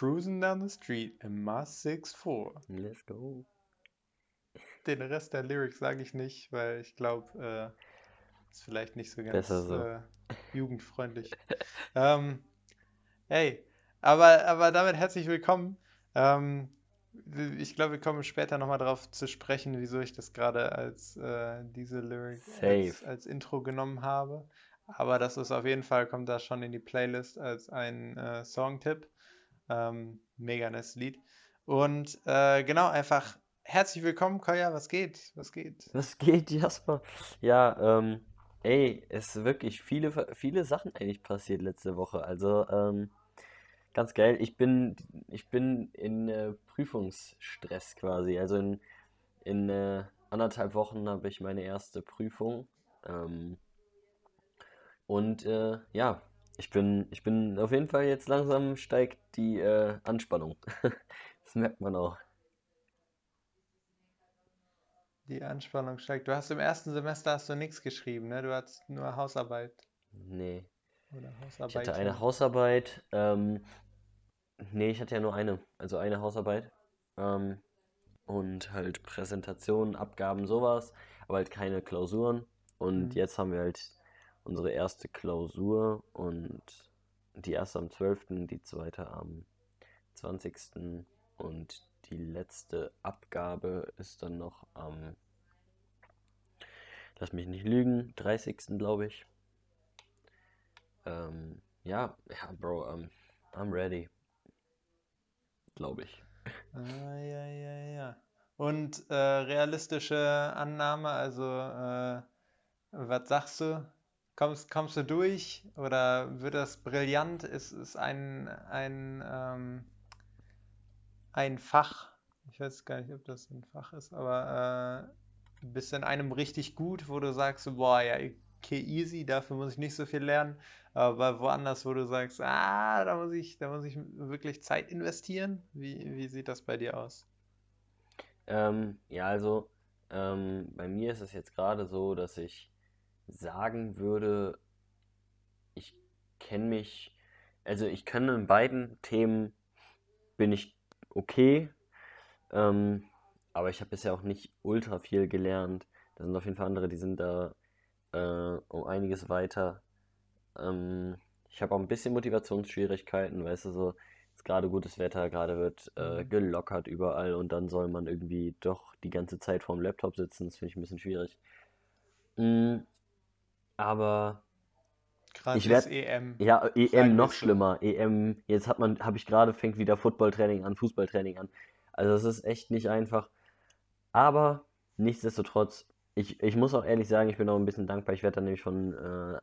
cruising down the street in my 6'4. Let's go. Den Rest der Lyrics sage ich nicht, weil ich glaube, äh, ist vielleicht nicht so ganz so. äh, jugendfreundlich. ähm, hey, aber, aber damit herzlich willkommen. Ähm, ich glaube, wir kommen später nochmal darauf zu sprechen, wieso ich das gerade als äh, diese Lyric als, als Intro genommen habe. Aber das ist auf jeden Fall, kommt da schon in die Playlist als ein äh, Songtipp. Ähm, mega nice Lied. Und äh, genau, einfach herzlich willkommen, Koya, was geht? Was geht? Was geht, Jasper? Ja, ähm, ey, es ist wirklich viele, viele Sachen eigentlich passiert letzte Woche. Also, ähm, ganz geil. Ich bin, ich bin in äh, Prüfungsstress quasi. Also in, in äh, anderthalb Wochen habe ich meine erste Prüfung. Ähm, und äh, ja, ich bin, ich bin auf jeden Fall jetzt langsam steigt die äh, Anspannung. Das merkt man auch. Die Anspannung steigt. Du hast im ersten Semester hast du nichts geschrieben, ne? Du hattest nur Hausarbeit Nee. oder Ich hatte eine Hausarbeit. Ähm, nee, ich hatte ja nur eine. Also eine Hausarbeit. Ähm, und halt Präsentationen, Abgaben, sowas. Aber halt keine Klausuren. Und Mhm. jetzt haben wir halt unsere erste Klausur. Und die erste am 12., die zweite am 20. Und die letzte Abgabe ist dann noch am, lass mich nicht lügen, 30. glaube ich. Ähm, ja, ja, Bro, ähm, I'm ready. Glaube ich. Ah, ja, ja, ja. Und äh, realistische Annahme, also äh, was sagst du? Kommst, kommst du durch oder wird das brillant? Ist es ein, ein, ähm, ein Fach? Ich weiß gar nicht, ob das ein Fach ist, aber äh, bist du in einem richtig gut, wo du sagst, boah, ja, okay, easy, dafür muss ich nicht so viel lernen, aber woanders, wo du sagst, ah, da muss ich, da muss ich wirklich Zeit investieren? Wie, wie sieht das bei dir aus? Ähm, ja, also, ähm, bei mir ist es jetzt gerade so, dass ich sagen würde, ich kenne mich, also ich kann in beiden Themen bin ich okay, ähm, aber ich habe bisher auch nicht ultra viel gelernt. Da sind auf jeden Fall andere, die sind da äh, um einiges weiter. Ähm, ich habe auch ein bisschen Motivationsschwierigkeiten, weißt du, so ist gerade gutes Wetter, gerade wird äh, Mhm. gelockert überall und dann soll man irgendwie doch die ganze Zeit vorm Laptop sitzen. Das finde ich ein bisschen schwierig. Mm, aber Gerade ich ist werde, EM, ja, EM noch schlimmer. EM, jetzt hat man, habe ich gerade, fängt wieder Footballtraining an, Fußballtraining an. Also es ist echt nicht einfach. Aber nichtsdestotrotz, ich, ich muss auch ehrlich sagen, ich bin auch ein bisschen dankbar. Ich werde dann nämlich von äh,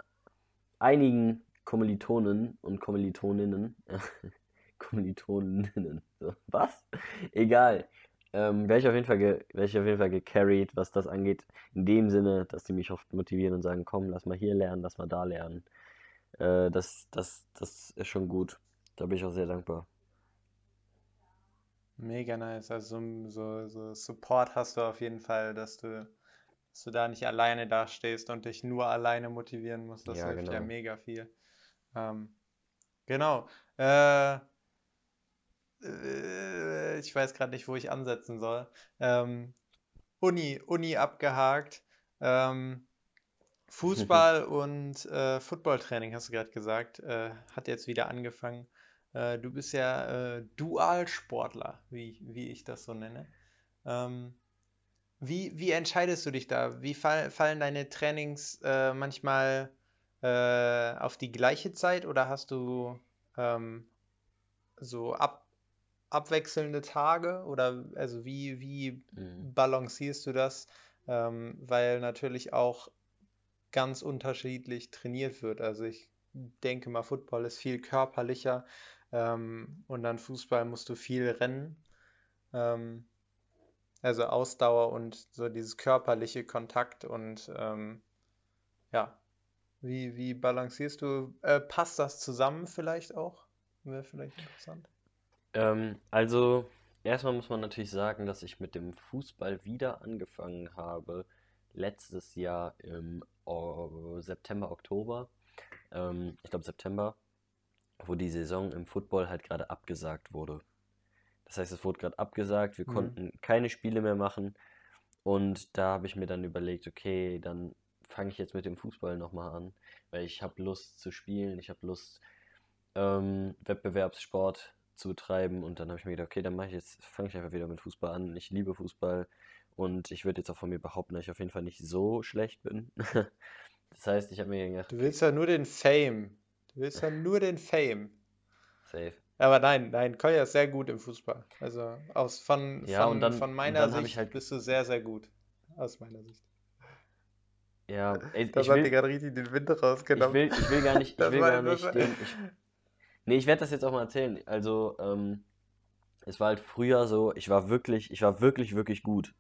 einigen Kommilitonen und Kommilitoninnen, Kommilitoninnen, was? Egal. Ähm, werde ich auf jeden Fall, ge, ich auf jeden Fall gecarried, was das angeht. In dem Sinne, dass die mich oft motivieren und sagen, komm, lass mal hier lernen, lass mal da lernen. Äh, das, das, das ist schon gut. Da bin ich auch sehr dankbar. Mega nice. Also so, so, Support hast du auf jeden Fall, dass du, dass du da nicht alleine dastehst und dich nur alleine motivieren musst. Das Ja, hilft ja genau. mega viel. Ähm, genau. Äh, äh, ich weiß gerade nicht, wo ich ansetzen soll. Ähm, Uni, Uni abgehakt. Ähm, Fußball und äh, Footballtraining, hast du gerade gesagt, äh, hat jetzt wieder angefangen. Äh, du bist ja äh, Dualsportler, wie, wie ich das so nenne. Ähm, wie, wie entscheidest du dich da? Wie fall, fallen deine Trainings äh, manchmal äh, auf die gleiche Zeit oder hast du ähm, so ab, abwechselnde Tage? Oder also wie, wie Mhm. balancierst du das? Ähm, weil natürlich auch ganz unterschiedlich trainiert wird. Also ich denke mal, Football ist viel körperlicher ähm, und dann Fußball musst du viel rennen. Ähm, also Ausdauer und so dieses körperliche Kontakt und ähm, ja, wie, wie balancierst du? Äh, passt das zusammen vielleicht auch? Wäre vielleicht interessant. Ähm, also, erstmal muss man natürlich sagen, dass ich mit dem Fußball wieder angefangen habe, letztes Jahr im oh, September, Oktober. Ähm, ich glaube September. wo die Saison im Football halt gerade abgesagt wurde. Das heißt, es wurde gerade abgesagt, wir Mhm. konnten keine Spiele mehr machen. Und da habe ich mir dann überlegt, okay, dann fange ich jetzt mit dem Fußball nochmal an, weil ich habe Lust zu spielen, ich habe Lust, ähm, Wettbewerbssport zu betreiben. Und dann habe ich mir gedacht, okay, dann mache ich jetzt, fange ich einfach wieder mit Fußball an. Ich liebe Fußball und ich würde jetzt auch von mir behaupten, dass ich auf jeden Fall nicht so schlecht bin. Das heißt, ich habe mir gedacht, Du willst ja nur den Fame. Du willst ja nur den Fame. safe. Aber nein, nein, Kolja ist sehr gut im Fußball. Also aus von, Ja, und von, dann, von und meiner ich Sicht halt, bist du sehr, sehr gut. Aus meiner Sicht. ja, ey, Das ich hat dir will, gerade richtig den Wind ich rausgenommen. will, ich will gar nicht, ich will gar nicht den, ich, nee, ich werde das jetzt auch mal erzählen. Also, ähm, es war halt früher so, ich war wirklich, ich war wirklich, wirklich gut.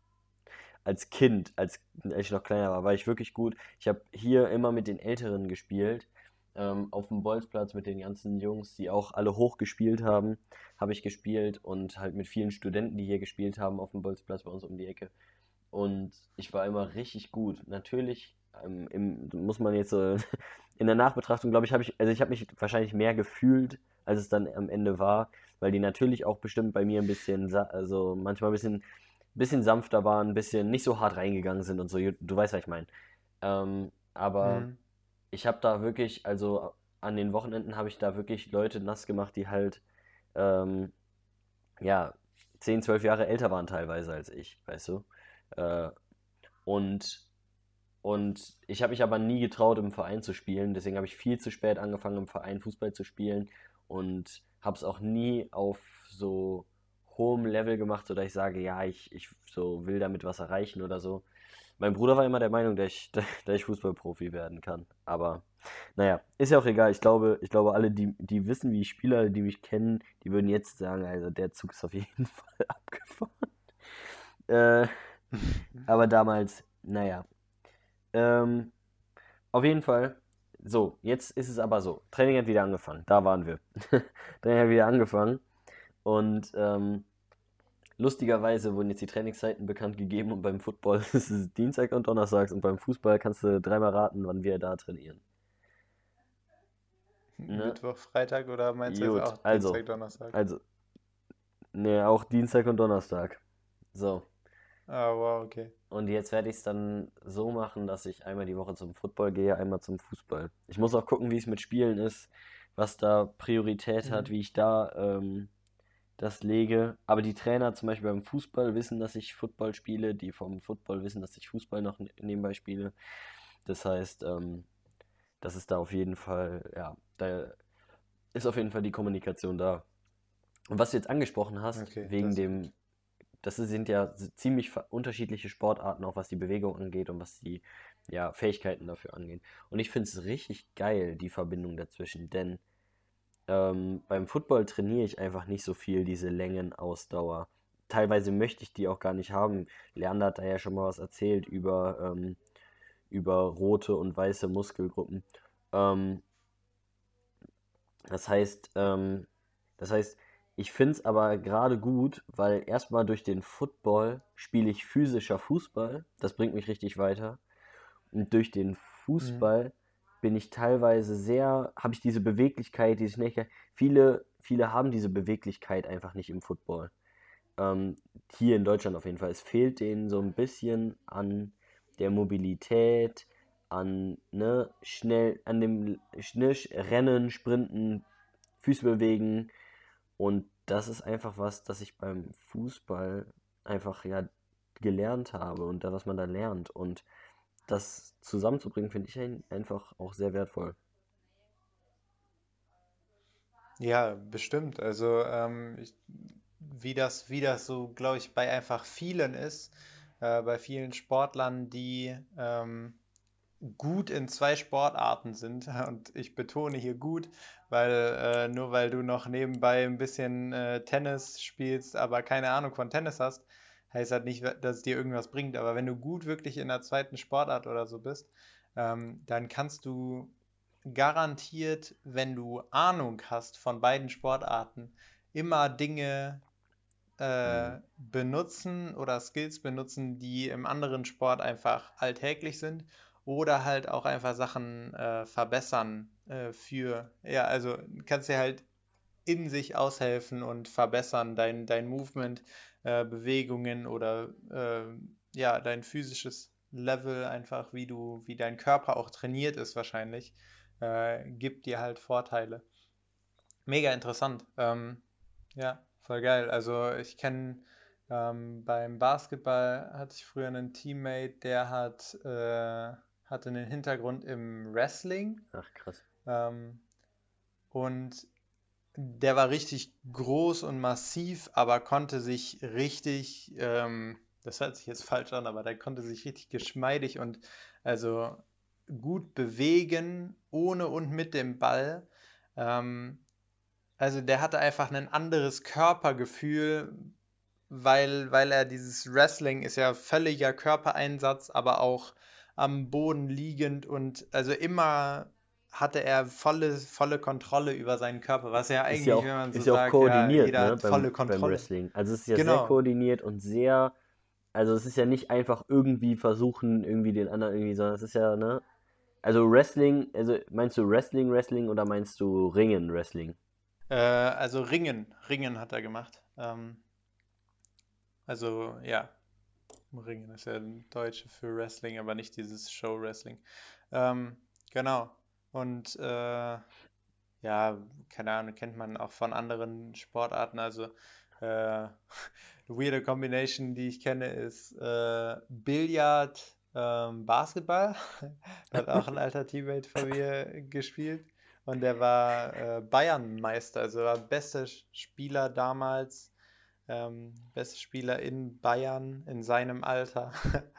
Als Kind, als, als ich noch kleiner war, war ich wirklich gut. Ich habe hier immer mit den Älteren gespielt. Ähm, auf dem Bolzplatz mit den ganzen Jungs, die auch alle hoch gespielt haben, habe ich gespielt und halt mit vielen Studenten, die hier gespielt haben auf dem Bolzplatz bei uns um die Ecke. Und ich war immer richtig gut. Natürlich, ähm, im, muss man jetzt so in der Nachbetrachtung, glaube ich, habe ich, also ich habe mich wahrscheinlich mehr gefühlt, als es dann am Ende war, weil die natürlich auch bestimmt bei mir ein bisschen, also manchmal ein bisschen, bisschen sanfter waren, ein bisschen nicht so hart reingegangen sind und so. Du weißt, was ich meine. Ähm, aber Mhm. ich habe da wirklich, also an den Wochenenden habe ich da wirklich Leute nass gemacht, die halt, ähm, ja, 10, 12 Jahre älter waren teilweise als ich, weißt du? Äh, und, und ich habe mich aber nie getraut, im Verein zu spielen. Deswegen habe ich viel zu spät angefangen, im Verein Fußball zu spielen und habe es auch nie auf so hohem Level gemacht, sodass ich sage, ja, ich, ich so will damit was erreichen oder so. Mein Bruder war immer der Meinung, dass ich, dass ich Fußballprofi werden kann. Aber naja, ist ja auch egal. Ich glaube, ich glaube, alle, die, die wissen, wie ich spiele, alle, die mich kennen, die würden jetzt sagen, also der Zug ist auf jeden Fall abgefahren. Äh, aber damals, naja. Ähm, auf jeden Fall. So, jetzt ist es aber so. Training hat wieder angefangen. Da waren wir. Training hat wieder angefangen. Und ähm, lustigerweise wurden jetzt die Trainingszeiten bekannt gegeben und beim Football ist es Dienstag und Donnerstags und beim Fußball kannst du dreimal raten, wann wir da trainieren. Ne? Mittwoch, Freitag oder meinst du auch also, Dienstag, Donnerstag? also, ne, auch Dienstag und Donnerstag. So. Ah, wow, okay. Und jetzt werde ich es dann so machen, dass ich einmal die Woche zum Football gehe, einmal zum Fußball. Ich muss auch gucken, wie es mit Spielen ist, was da Priorität hat, Mhm. wie ich da ähm, das lege. Aber die Trainer zum Beispiel beim Fußball wissen, dass ich Football spiele, die vom Football wissen, dass ich Fußball noch ne- nebenbei spiele. Das heißt, ähm, das ist da auf jeden Fall, ja, da ist auf jeden Fall die Kommunikation da. Und was du jetzt angesprochen hast, Okay, wegen dem. Das sind ja ziemlich unterschiedliche Sportarten, auch was die Bewegung angeht und was die ja, Fähigkeiten dafür angeht. Und ich finde es richtig geil, die Verbindung dazwischen, denn ähm, beim Football trainiere ich einfach nicht so viel diese Längenausdauer. Teilweise möchte ich die auch gar nicht haben. Leander hat da ja schon mal was erzählt über, ähm, über rote und weiße Muskelgruppen. Ähm, das heißt, ähm, das heißt, ich finde es aber gerade gut, weil erstmal durch den Football spiele ich physischer Fußball. Das bringt mich richtig weiter. Und durch den Mhm. Fußball bin ich teilweise sehr, habe ich diese Beweglichkeit, diese Schnelligkeit. Viele, viele haben diese Beweglichkeit einfach nicht im Football. Ähm, hier in Deutschland auf jeden Fall. Es fehlt denen so ein bisschen an der Mobilität, an ne, schnell, an dem schnell Rennen, Sprinten, Füße bewegen. Und das ist einfach was, das ich beim Fußball einfach ja gelernt habe und da, was man da lernt. Und das zusammenzubringen, finde ich ein, einfach auch sehr wertvoll. Ja, bestimmt. Also, ähm, ich, wie das, wie das so, glaube ich, bei einfach vielen ist, äh, bei vielen Sportlern, die ähm, gut in zwei Sportarten sind. Und ich betone hier gut, weil äh, nur weil du noch nebenbei ein bisschen äh, Tennis spielst, aber keine Ahnung von Tennis hast, heißt halt nicht, dass es dir irgendwas bringt. Aber wenn du gut wirklich in der zweiten Sportart oder so bist, ähm, dann kannst du garantiert, wenn du Ahnung hast von beiden Sportarten, immer Dinge äh, Mhm. benutzen oder Skills benutzen, die im anderen Sport einfach alltäglich sind oder halt auch einfach Sachen äh, verbessern äh, für, ja, also kannst dir halt in sich aushelfen und verbessern, dein, dein Movement, äh, Bewegungen oder äh, ja, dein physisches Level, einfach wie du, wie dein Körper auch trainiert ist wahrscheinlich, äh, gibt dir halt Vorteile. Mega interessant. Ähm, ja, voll geil. Also ich kenne ähm, beim Basketball hatte ich früher einen Teammate, der hat äh, hatte einen Hintergrund im Wrestling. Ach, krass. Ähm, und der war richtig groß und massiv, aber konnte sich richtig, ähm, das hört sich jetzt falsch an, aber der konnte sich richtig geschmeidig und also gut bewegen, ohne und mit dem Ball. Ähm, also der hatte einfach ein anderes Körpergefühl, weil, weil er dieses Wrestling ist ja völliger Körpereinsatz, aber auch am Boden liegend und also immer hatte er volle, volle Kontrolle über seinen Körper, was ja eigentlich, ja auch, wenn man so ist ja auch sagt, koordiniert, ja, jeder ne, beim, beim. Wrestling. Also es ist ja Genau. sehr koordiniert und sehr, also es ist ja nicht einfach irgendwie versuchen, irgendwie den anderen irgendwie, sondern es ist ja, ne? Also Wrestling, also meinst du Wrestling, Wrestling oder meinst du Ringen, Wrestling? Äh, also Ringen, Ringen hat er gemacht. Ähm, also ja, Ringen ist ja ein Deutsche für Wrestling, aber nicht dieses Show-Wrestling. Ähm, genau. Und äh, ja, keine Ahnung, kennt man auch von anderen Sportarten. Also äh, eine weirde Combination, die ich kenne, ist äh, Billard, ähm, Basketball. Da hat auch ein alter Teammate von mir gespielt. Und der war äh, Bayernmeister, also war bester Spieler damals, ähm, bester Spieler in Bayern in seinem Alter.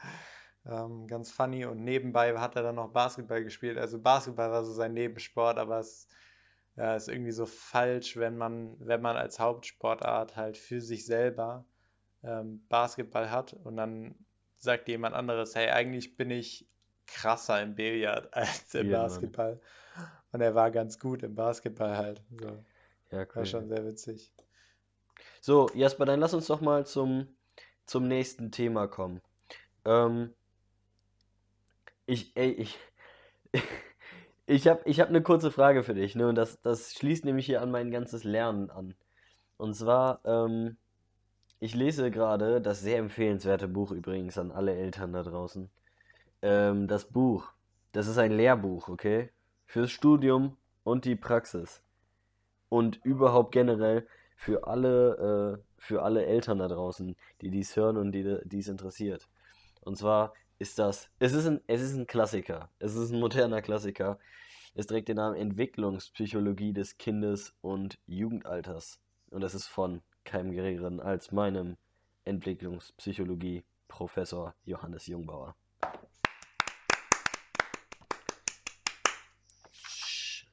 Ähm, ganz funny. Und nebenbei hat er dann noch Basketball gespielt. Also Basketball war so sein Nebensport, aber es ja, ist irgendwie so falsch, wenn man, wenn man als Hauptsportart halt für sich selber ähm, Basketball hat und dann sagt jemand anderes, hey, eigentlich bin ich krasser im Billard als im Ja, Mann. Basketball. Und er war ganz gut im Basketball halt. So, Ja, war cool. schon sehr witzig. So, Jasper, dann lass uns doch mal zum, zum nächsten Thema kommen. Ähm, ich, ey, ich, ich habe ich hab eine kurze Frage für dich, ne? Und das, das schließt nämlich hier an mein ganzes Lernen an. Und zwar, ähm, ich lese gerade das sehr empfehlenswerte Buch übrigens an alle Eltern da draußen. Ähm, das Buch, das ist ein Lehrbuch, okay? Fürs Studium und die Praxis. Und überhaupt generell für alle, äh, für alle Eltern da draußen, die dies hören und die dies interessiert. Und zwar ist das, es ist ein, es ist ein Klassiker. Es ist ein moderner Klassiker. Es trägt den Namen Entwicklungspsychologie des Kindes und Jugendalters. Und das ist von keinem geringeren als meinem Entwicklungspsychologie-Professor Johannes Jungbauer.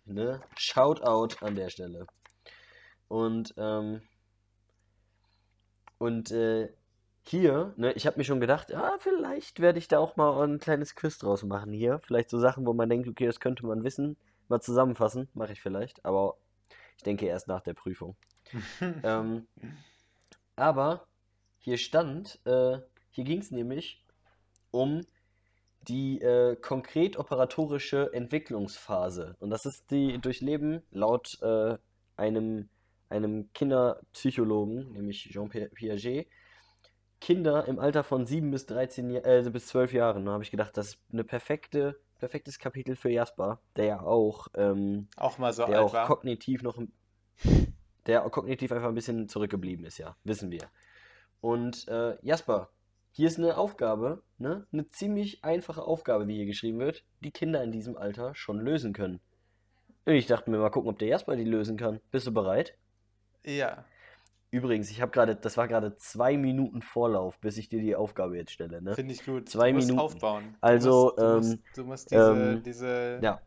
Ne? Shoutout an der Stelle. Und, ähm, und äh, hier, ne, ich habe mir schon gedacht, ah, vielleicht werde ich da auch mal ein kleines Quiz draus machen hier. Vielleicht so Sachen, wo man denkt, okay, das könnte man wissen. Mal zusammenfassen, mache ich vielleicht, aber ich denke erst nach der Prüfung. Ähm, aber hier stand, äh, hier ging es nämlich um die äh, konkret operatorische Entwicklungsphase. Und das ist die Durchleben laut äh, einem, einem Kinderpsychologen, nämlich Jean Pi- Piaget, Kinder im Alter von 7 bis 13 Jahr- äh, bis 12 Jahren. Da habe ich gedacht, das ist eine perfekte, perfektes Kapitel für Jasper, der ja auch, ähm, Auch mal so der alt auch war. kognitiv noch, ein- der kognitiv einfach ein bisschen zurückgeblieben ist, ja, wissen wir. Und äh, Jasper, hier ist eine Aufgabe, ne? Eine ziemlich einfache Aufgabe, wie hier geschrieben wird, die Kinder in diesem Alter schon lösen können. Und ich dachte mir mal gucken, ob der Jasper die lösen kann. Bist du bereit? Ja. Übrigens, ich habe gerade, das war gerade zwei Minuten Vorlauf, bis ich dir die Aufgabe jetzt stelle, ne? Finde ich gut. Zwei du musst Minuten. aufbauen. Du Also, musst, du musst, ähm, du musst diese, ähm, diese, Ja,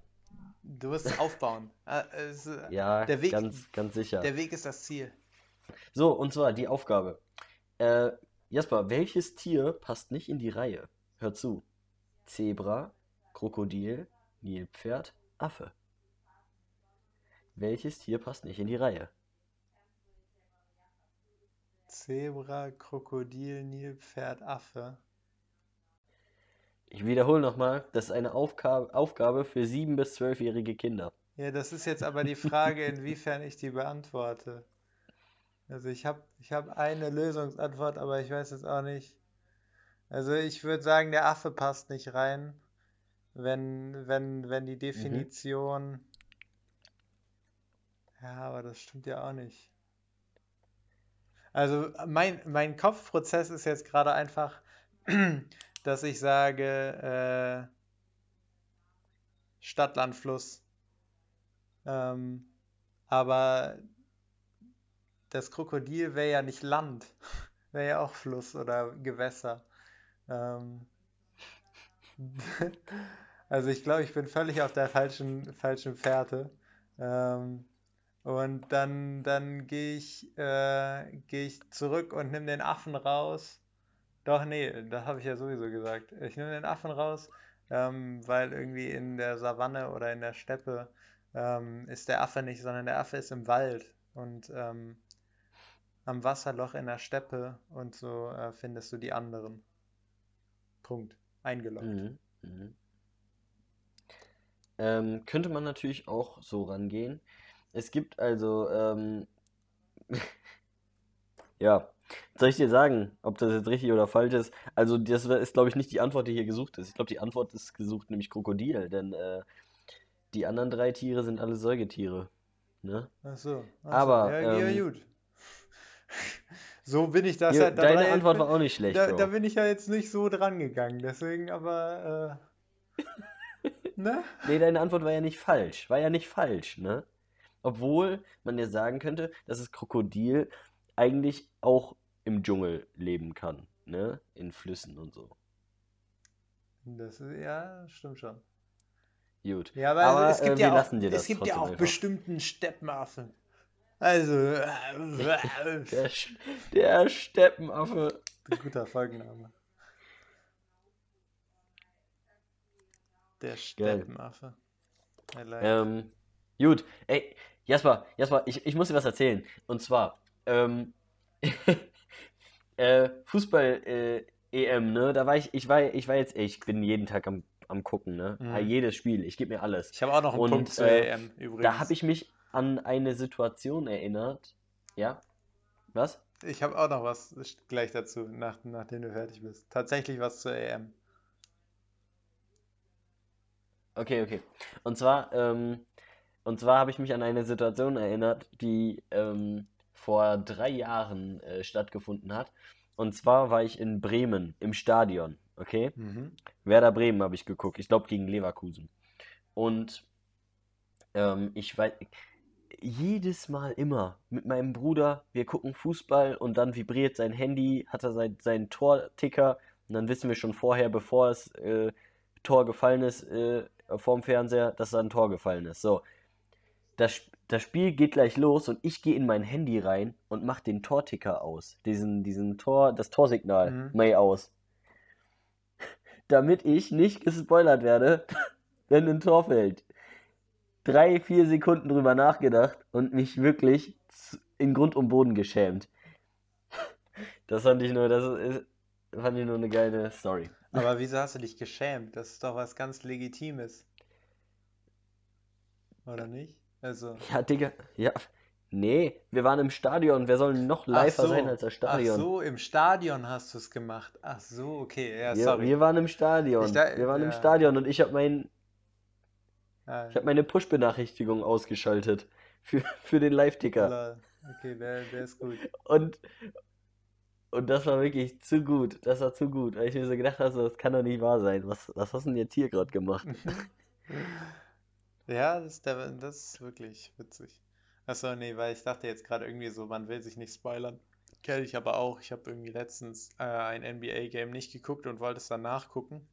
du musst aufbauen. Ah, äh, ja, der Weg, ganz, ganz sicher. der Weg ist das Ziel. So, und zwar die Aufgabe. Äh, Jasper, welches Tier passt nicht in die Reihe? Hör zu. Zebra, Krokodil, Nilpferd, Affe. Welches Tier passt nicht in die Reihe? Zebra, Krokodil, Nilpferd, Affe. Ich wiederhole nochmal, das ist eine Aufgabe, Aufgabe für 7- bis 12-jährige Kinder. Ja, das ist jetzt aber die Frage, inwiefern ich die beantworte. Also ich habe ich hab eine Lösungsantwort, aber ich weiß jetzt auch nicht. Also ich würde sagen, der Affe passt nicht rein, wenn, wenn, wenn die Mhm. Definition. Ja, aber das stimmt ja auch nicht. Also mein, mein Kopfprozess ist jetzt gerade einfach, dass ich sage, äh, Stadt, Land, Fluss. Ähm, aber das Krokodil wäre ja nicht Land, wäre ja auch Fluss oder Gewässer. Ähm, also ich glaube, ich bin völlig auf der falschen, falschen Fährte. Ähm, und dann, dann gehe ich, äh, gehe ich zurück und nehme den Affen raus. Doch, nee, das habe ich ja sowieso gesagt. Ich nehme den Affen raus, ähm, weil irgendwie in der Savanne oder in der Steppe ähm, ist der Affe nicht, sondern der Affe ist im Wald und ähm, am Wasserloch in der Steppe und so äh, findest du die anderen. Punkt. Eingeloggt. Mhm. Mhm. Ähm, könnte man natürlich auch so rangehen. Es gibt also, ähm, ja, soll ich dir sagen, ob das jetzt richtig oder falsch ist? Also, das ist, glaube ich, nicht die Antwort, die hier gesucht ist. Ich glaube, die Antwort ist gesucht, nämlich Krokodil, denn äh, die anderen drei Tiere sind alle Säugetiere. Ne? Ach so, ach. Aber, Ja, ja, ähm, gut. So bin ich das ja, da deine ja- Antwort war auch nicht schlecht, da, da bin ich ja jetzt nicht so dran gegangen, deswegen aber, äh, ne? Nee, deine Antwort war ja nicht falsch. War ja nicht falsch, ne? Obwohl man ja sagen könnte, dass das Krokodil eigentlich auch im Dschungel leben kann, ne? In Flüssen und so. Das ist, ja, stimmt schon. Gut. Ja, aber, Aber, es gibt äh, ja wir auch, lassen dir das es gibt ja auch einfach. bestimmten Steppenaffen. Also, äh, Der, der Steppenaffe. guter Folgenname. Der. Steppenaffe. Like. Ähm, gut. Ey, Jasper, Jasper, ich, ich muss dir was erzählen. Und zwar, ähm, äh, Fußball, äh, EM, ne? Da war ich, ich war, ich war jetzt, ich bin jeden Tag am, am gucken, ne? Mhm. Ah, Jedes Spiel, ich gebe mir alles. Ich habe auch noch einen Und, Punkt zur äh, EM übrigens. Da habe ich mich an eine Situation erinnert. Ja? Was? Ich habe auch noch was gleich dazu, nach, nachdem du fertig bist. Tatsächlich was zur EM. Okay, okay. Und zwar, ähm, und zwar habe ich mich an eine Situation erinnert, die ähm, vor drei Jahren äh, stattgefunden hat. Und zwar war ich in Bremen im Stadion, okay? Mhm. Werder Bremen habe ich geguckt, ich glaube gegen Leverkusen. Und ähm, ich weiß, jedes Mal immer mit meinem Bruder, wir gucken Fußball und dann vibriert sein Handy, hat er sein, seinen Torticker und dann wissen wir schon vorher, bevor es äh, Tor gefallen ist, äh, vorm Fernseher, dass da ein Tor gefallen ist. So, das, das Spiel geht gleich los und ich gehe in mein Handy rein und mache den Torticker aus, diesen, diesen Tor, das Torsignal, Mhm. May aus damit ich nicht gespoilert werde, wenn ein Tor fällt. Drei, vier Sekunden drüber nachgedacht und mich wirklich in Grund und Boden geschämt. Das fand ich nur, das ist, fand ich nur eine geile Story. Aber wieso hast du dich geschämt? Das ist doch was ganz Legitimes. Oder nicht? Also, Ja, Digga, ja. Nee, wir waren im Stadion. Wer soll noch ach liver so, sein als das ach Stadion? so, im Stadion hast du es gemacht. Ach so, okay, ja, Wir, sorry. wir waren im Stadion. Da- Wir waren im ja. Stadion und ich habe mein, Ah, ich meine Push-Benachrichtigung ausgeschaltet für, für den Live-Ticker. Okay, der, der ist gut. Und, und das war wirklich zu gut. Das war zu gut. Weil ich mir so gedacht habe, das kann doch nicht wahr sein. Was, was hast du denn jetzt hier gerade gemacht? Ja, das ist, der, das ist wirklich witzig. Achso, nee, weil ich dachte jetzt gerade irgendwie so, man will sich nicht spoilern. Kenne ich aber auch. Ich habe irgendwie letztens äh, ein NBA-Game nicht geguckt und wollte es dann nachgucken.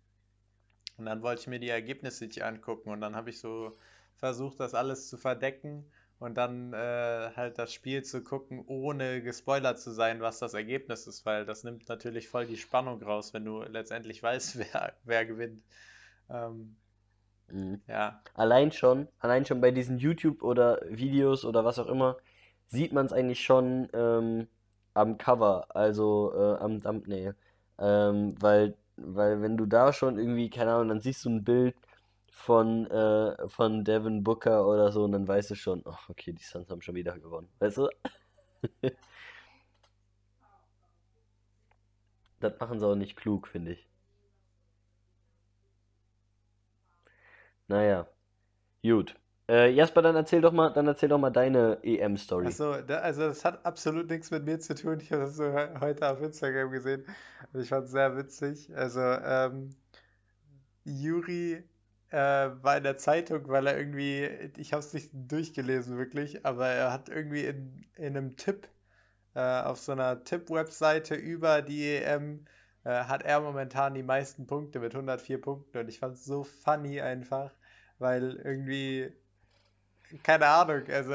Und dann wollte ich mir die Ergebnisse nicht angucken. Und dann habe ich so versucht, das alles zu verdecken und dann äh, halt das Spiel zu gucken, ohne gespoilert zu sein, was das Ergebnis ist, weil das nimmt natürlich voll die Spannung raus, wenn du letztendlich weißt, wer, wer gewinnt. Ähm, Mhm. ja. Allein schon, allein schon bei diesen YouTube oder Videos oder was auch immer, sieht man es eigentlich schon ähm, am Cover, also äh, am Thumbnail. Ähm, weil weil wenn du da schon irgendwie, keine Ahnung, dann siehst du ein Bild von, äh, von Devin Booker oder so und dann weißt du schon, ach, okay, die Suns haben schon wieder gewonnen. Weißt du? Das machen sie auch nicht klug, finde ich. Naja, gut. Äh, Jasper, dann erzähl doch mal, dann erzähl doch mal deine EM-Story. Achso, da, also das hat absolut nichts mit mir zu tun. Ich habe das so he- heute auf Instagram gesehen und ich fand es sehr witzig. Also, ähm, Juri äh, war in der Zeitung, weil er irgendwie, ich habe es nicht durchgelesen wirklich, aber er hat irgendwie in, in einem Tipp, äh, auf so einer Tipp-Webseite über die EM, äh, hat er momentan die meisten Punkte mit 104 Punkten und ich fand es so funny einfach, weil irgendwie. Keine Ahnung, also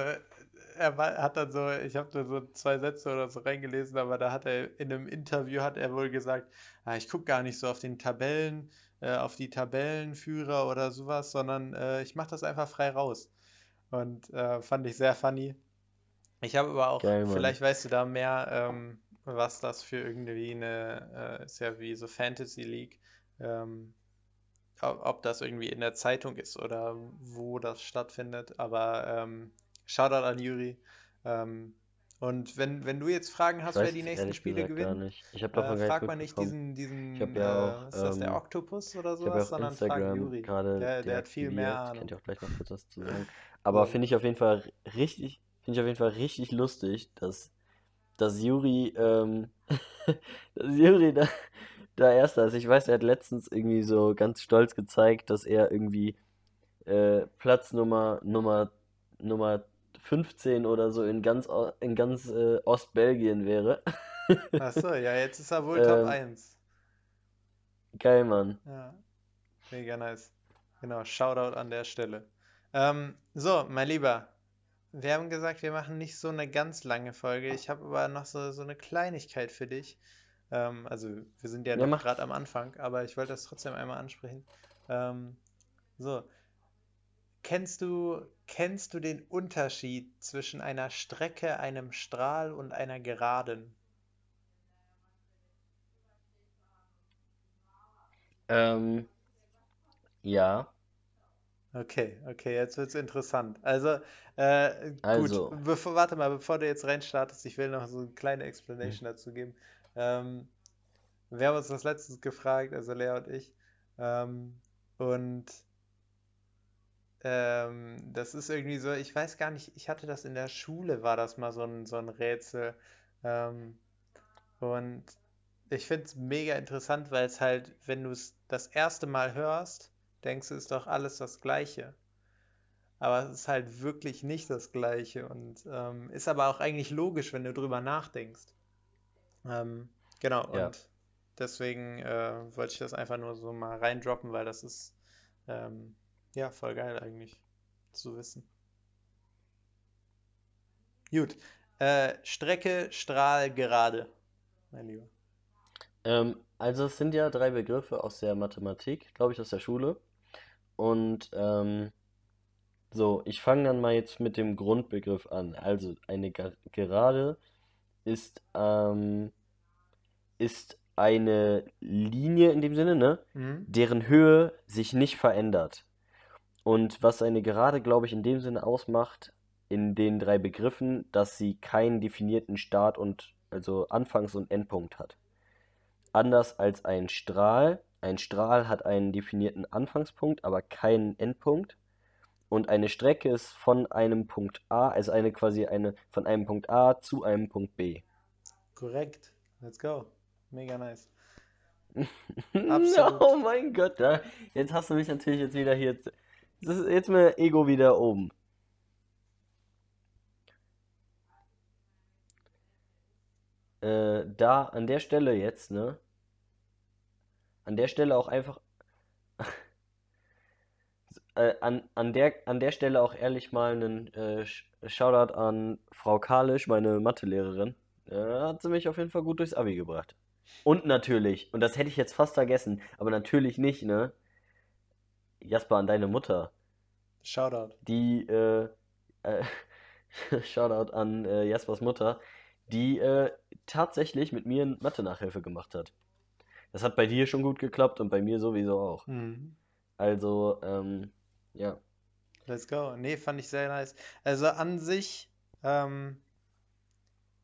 er hat dann so, ich habe da so zwei Sätze oder so reingelesen, aber da hat er in einem Interview hat er wohl gesagt, ah, ich gucke gar nicht so auf den Tabellen, äh, auf die Tabellenführer oder sowas, sondern äh, ich mache das einfach frei raus. Und äh, fand ich sehr funny. Ich habe aber auch, Geil, vielleicht weißt du da mehr, ähm, was das für irgendwie eine, äh, ist ja wie so Fantasy League, ähm, ob, ob das irgendwie in der Zeitung ist oder wo das stattfindet. Aber ähm, Shoutout an Juri. Ähm, und wenn, wenn du jetzt Fragen hast, wer die nächsten Spiele gewinnen, nicht. Ich habe äh, davon gar frag mal nicht diesen, diesen, ja äh, auch, ist das der ähm, Oktopus oder sowas, sondern frag Instagram Juri. gerade Der, der hat viel mehr deaktiviert. Könnt Ahnung. ihr auch gleich noch kurz was zu sagen. Aber finde ich auf jeden Fall richtig, finde ich auf jeden Fall richtig lustig, dass, dass Juri, ähm, dass Juri da, da Erster ist. Ich weiß, er hat letztens irgendwie so ganz stolz gezeigt, dass er irgendwie äh, Platz Nummer, Nummer, Nummer 15 oder so in ganz, O- in ganz äh, Ostbelgien wäre. Ach so, ja, jetzt ist er wohl Top Ähm, 1. geil, Mann. Ja, mega nice. Genau, Shoutout an der Stelle. Ähm, so, mein Lieber, wir haben gesagt, wir machen nicht so eine ganz lange Folge. Ich habe aber noch so, so eine Kleinigkeit für dich. Ähm, also, wir sind ja Ja, noch gerade am Anfang, aber ich wollte das trotzdem einmal ansprechen. Ähm, so, kennst du, kennst du den Unterschied zwischen einer Strecke, einem Strahl und einer Geraden? Ähm, ja, Okay, okay, jetzt wird's interessant. Also, äh, gut, also, bevor, warte mal, bevor du jetzt reinstartest, ich will noch so eine kleine Explanation dazu geben. Ähm, wir haben uns das letztens gefragt, also Lea und ich, ähm, und ähm, das ist irgendwie so, ich weiß gar nicht, ich hatte das in der Schule, war das mal so ein, so ein Rätsel. Ähm, und ich finde es mega interessant, weil es halt, wenn du es das erste Mal hörst, denkst du, ist doch alles das Gleiche. Aber es ist halt wirklich nicht das Gleiche und ähm, ist aber auch eigentlich logisch, wenn du drüber nachdenkst. Ähm, genau, ja. und deswegen äh, wollte ich das einfach nur so mal reindroppen, weil das ist ähm, ja voll geil eigentlich zu wissen. Gut, äh, Strecke, Strahl, Gerade, mein Lieber. Ähm, also es sind ja drei Begriffe aus der Mathematik, glaube ich, aus der Schule. Und ähm, so, ich fange dann mal jetzt mit dem Grundbegriff an. Also eine Gerade ist, ähm, ist eine Linie in dem Sinne, ne, Mhm. deren Höhe sich nicht verändert. Und was eine Gerade, glaube ich, in dem Sinne ausmacht, in den drei Begriffen, dass sie keinen definierten Start und also Anfangs- und Endpunkt hat. Anders als ein Strahl. Ein Strahl hat einen definierten Anfangspunkt, aber keinen Endpunkt. Und eine Strecke ist von einem Punkt A, also eine quasi eine von einem Punkt A zu einem Punkt B. Korrekt. Let's go. Mega nice. Oh Absolut. mein Gott, da, jetzt hast du mich natürlich jetzt wieder hier. Das ist jetzt mein Ego wieder oben. Äh, da an der Stelle jetzt, ne? An der Stelle auch einfach. Äh, an, an der, an der Stelle auch ehrlich mal einen äh, Sh- Shoutout an Frau Kalisch, meine Mathelehrerin. Äh, hat sie mich auf jeden Fall gut durchs Abi gebracht. Und natürlich, und das hätte ich jetzt fast vergessen, aber natürlich nicht, ne? Jasper, an deine Mutter, Shoutout. die, äh, äh, Shoutout an äh, Jaspers Mutter, die äh, tatsächlich mit mir Mathe-Nachhilfe gemacht hat. Das hat bei dir schon gut geklappt und bei mir sowieso auch. Mhm. Also, ähm, ja. Let's go. Nee, fand ich sehr nice. Also an sich, ähm,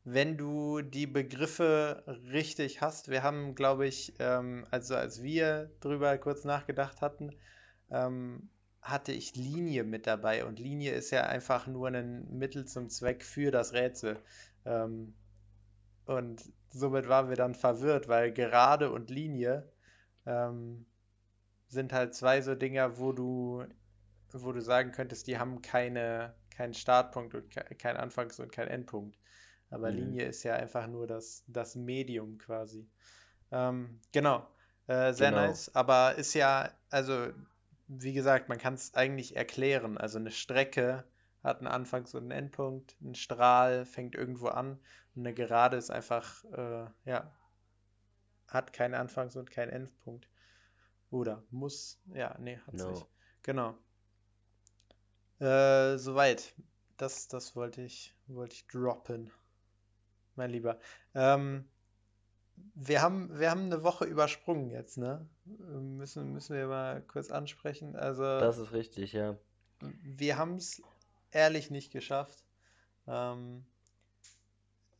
wenn du die Begriffe richtig hast, wir haben, glaube ich, ähm, also als wir drüber kurz nachgedacht hatten, ähm, hatte ich Linie mit dabei und Linie ist ja einfach nur ein Mittel zum Zweck für das Rätsel. Ähm, und somit waren wir dann verwirrt, weil gerade und Linie ähm, sind halt zwei so Dinger, wo du, wo du sagen könntest, die haben keine, keinen Startpunkt und ke keinen Anfangs- und keinen Endpunkt. Aber Mhm. Linie ist ja einfach nur das, das Medium quasi. Ähm, genau, äh, sehr Genau. nice. Aber ist ja, also wie gesagt, man kann es eigentlich erklären. Also eine Strecke hat einen Anfangs- und einen Endpunkt, ein Strahl fängt irgendwo an und eine Gerade ist einfach, äh, ja, hat keinen Anfangs- und keinen Endpunkt. Oder muss, ja, nee, hat's No. nicht. Genau. Äh, soweit. Das, das wollte ich, wollte ich droppen, mein Lieber. Ähm, wir haben, wir haben eine Woche übersprungen jetzt, ne? Müssen, müssen wir mal kurz ansprechen. Also, Das ist richtig, ja. wir haben es ehrlich nicht geschafft. Ähm,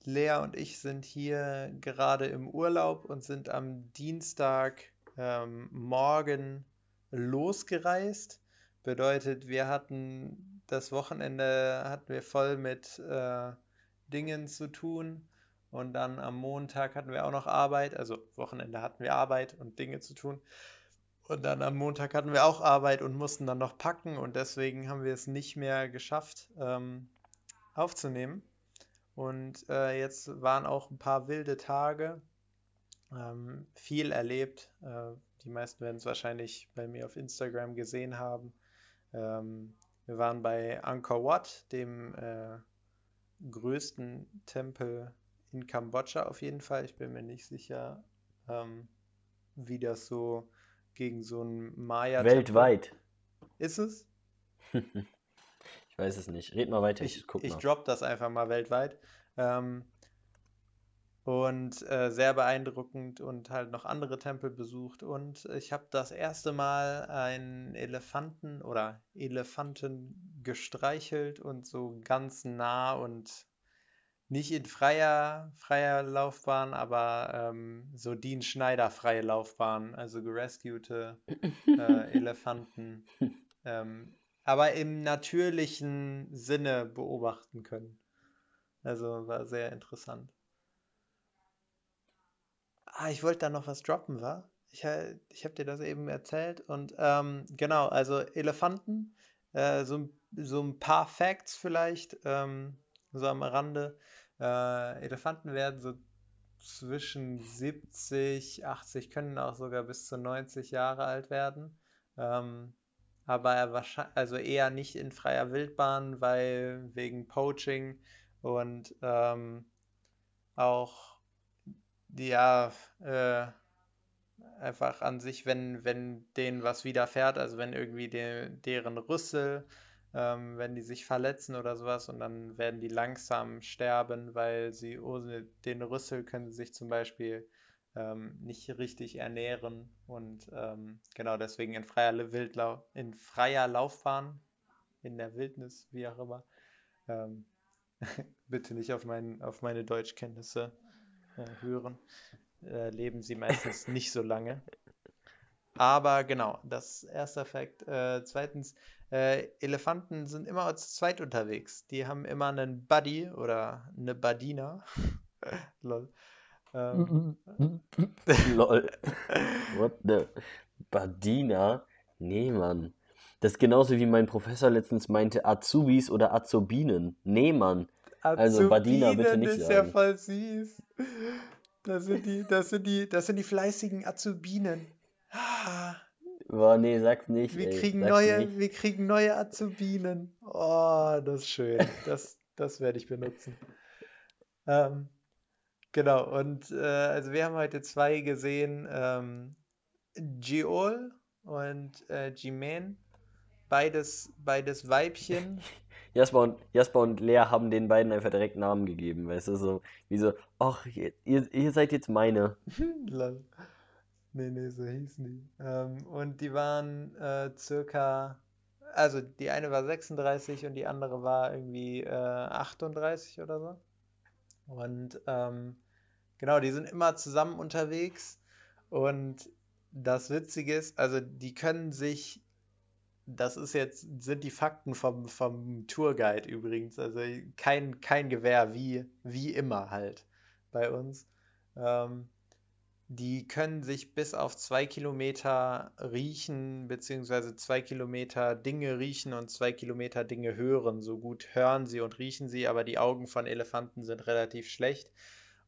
Lea und ich sind hier gerade im Urlaub und sind am Dienstag ähm, losgereist. Bedeutet, wir hatten das Wochenende hatten wir voll mit äh, Dingen zu tun und dann am Montag hatten wir auch noch Arbeit. Also Wochenende hatten wir Arbeit und Dinge zu tun. Und dann am Montag hatten wir auch Arbeit und mussten dann noch packen und deswegen haben wir es nicht mehr geschafft, ähm, aufzunehmen. Und äh, jetzt waren auch ein paar wilde Tage, ähm, viel erlebt. Äh, die meisten werden es wahrscheinlich bei mir auf Instagram gesehen haben. Ähm, wir waren bei Angkor Wat, dem äh, größten Tempel in Kambodscha auf jeden Fall. Ich bin mir nicht sicher, ähm, wie das so gegen so einen Maya-Tempel Weltweit. ist es. Ich weiß es nicht. Red mal weiter, ich Ich, guck ich mal. drop das einfach mal weltweit. Ähm, und äh, sehr beeindruckend und halt noch andere Tempel besucht. Und ich habe das erste Mal einen Elefanten oder Elefanten gestreichelt und so ganz nah und nicht in freier, freier Laufbahn, aber ähm, so Dean Schneider freie Laufbahn, also gerescuete äh, Elefanten, ähm, aber im natürlichen Sinne beobachten können. Also war sehr interessant. Ah, ich wollte da noch was droppen, war? Ich, ha- ich habe dir das eben erzählt und ähm, genau, also Elefanten, äh, so, ein- so ein paar Facts vielleicht, ähm, so am Rande. Äh, Elefanten werden so zwischen 70, 80, können auch sogar bis zu 90 Jahre alt werden. Ähm, aber wahrscheinlich, also eher nicht in freier Wildbahn, weil wegen Poaching und ähm, auch ja, äh, einfach an sich, wenn, wenn denen was widerfährt, also wenn irgendwie de deren Rüssel, ähm, wenn die sich verletzen oder sowas und dann werden die langsam sterben, weil sie ohne den Rüssel können sie sich zum Beispiel ähm, nicht richtig ernähren und ähm, genau deswegen in freier Wildlau in freier Laufbahn, in der Wildnis, wie auch immer, ähm, bitte nicht auf mein, auf meine Deutschkenntnisse äh, hören, äh, leben sie meistens nicht so lange. Aber genau, das ist erster Fakt. Äh, zweitens, äh, Elefanten sind immer zu zweit unterwegs. Die haben immer einen Buddy oder eine Badina. Lol. Ähm, Lol. What the? Badina? Nee, Mann. Das ist genauso wie mein Professor letztens meinte, Azubis oder Azubinen. Nee, Mann. Also Badina bitte Azubinen nicht ist ja sagen. voll süß. Das sind die, das sind die, das sind die fleißigen Azubinen. Ah, Boah, nee, sag's nicht, wir ey. kriegen neue, nicht. wir kriegen neue Azubinen. Oh, das ist schön. Das, das werde ich benutzen. Ähm, genau, und äh, also wir haben heute zwei gesehen, ähm, Giol und äh, Jimen. Beides, beides Weibchen. Jasper und, Jasper und Lea haben den beiden einfach direkt Namen gegeben, weißt du, so, wie so, ach, ihr, ihr ihr seid jetzt meine. Nee, nee, so hießen die. Ähm, und die waren äh, circa, also die eine war 36 und die andere war irgendwie äh, 38 oder so. Und ähm, genau, die sind immer zusammen unterwegs. Und das Witzige ist, also die können sich, das ist jetzt, sind die Fakten vom, vom Tourguide übrigens, also kein, kein Gewehr, wie, wie immer halt bei uns. Ähm, die können sich bis auf zwei Kilometer riechen, beziehungsweise zwei Kilometer Dinge riechen und zwei Kilometer Dinge hören. So gut hören sie und riechen sie, aber die Augen von Elefanten sind relativ schlecht.